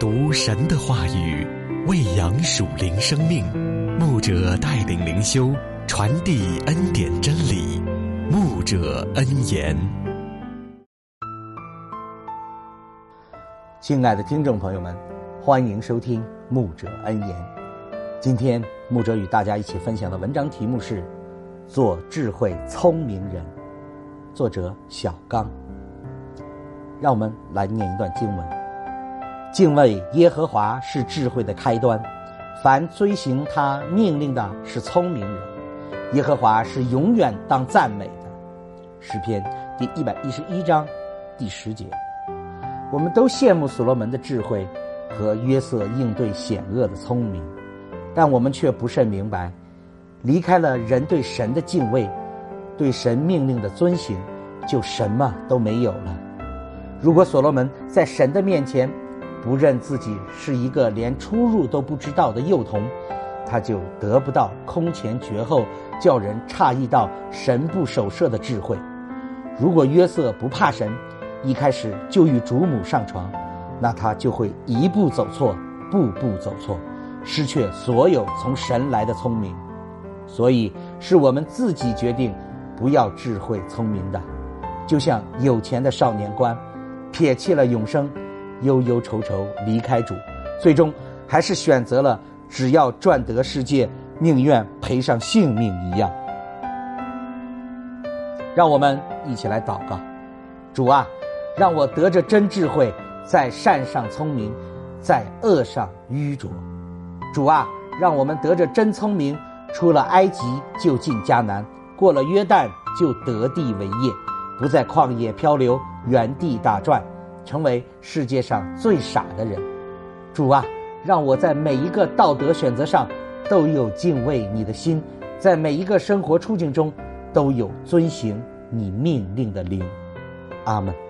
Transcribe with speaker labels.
Speaker 1: 读神的话语，喂养属灵生命。牧者带领灵修，传递恩典真理。牧者恩言。
Speaker 2: 亲爱的听众朋友们，欢迎收听牧者恩言。今天牧者与大家一起分享的文章题目是《做智慧聪明人》，作者小刚。让我们来念一段经文：敬畏耶和华是智慧的开端，凡遵行他命令的是聪明人。耶和华是永远当赞美的。诗篇第一百一十一章第十节。我们都羡慕所罗门的智慧和约瑟应对险恶的聪明，但我们却不甚明白，离开了人对神的敬畏，对神命令的遵行，就什么都没有了。如果所罗门在神的面前不认自己是一个连出入都不知道的幼童，他就得不到空前绝后、叫人诧异到神不守舍的智慧。如果约瑟不怕神，一开始就与主母上床，那他就会一步走错，步步走错，失去所有从神来的聪明。所以是我们自己决定不要智慧聪明的，就像有钱的少年官。撇弃了永生，忧忧愁愁离开主，最终还是选择了只要赚得世界，宁愿赔上性命一样。让我们一起来祷告：主啊，让我得着真智慧，在善上聪明，在恶上愚拙。主啊，让我们得着真聪明，出了埃及就进迦南，过了约旦就得地为业，不在旷野漂流。原地打转，成为世界上最傻的人。主啊，让我在每一个道德选择上都有敬畏你的心，在每一个生活处境中都有遵行你命令的灵。阿门。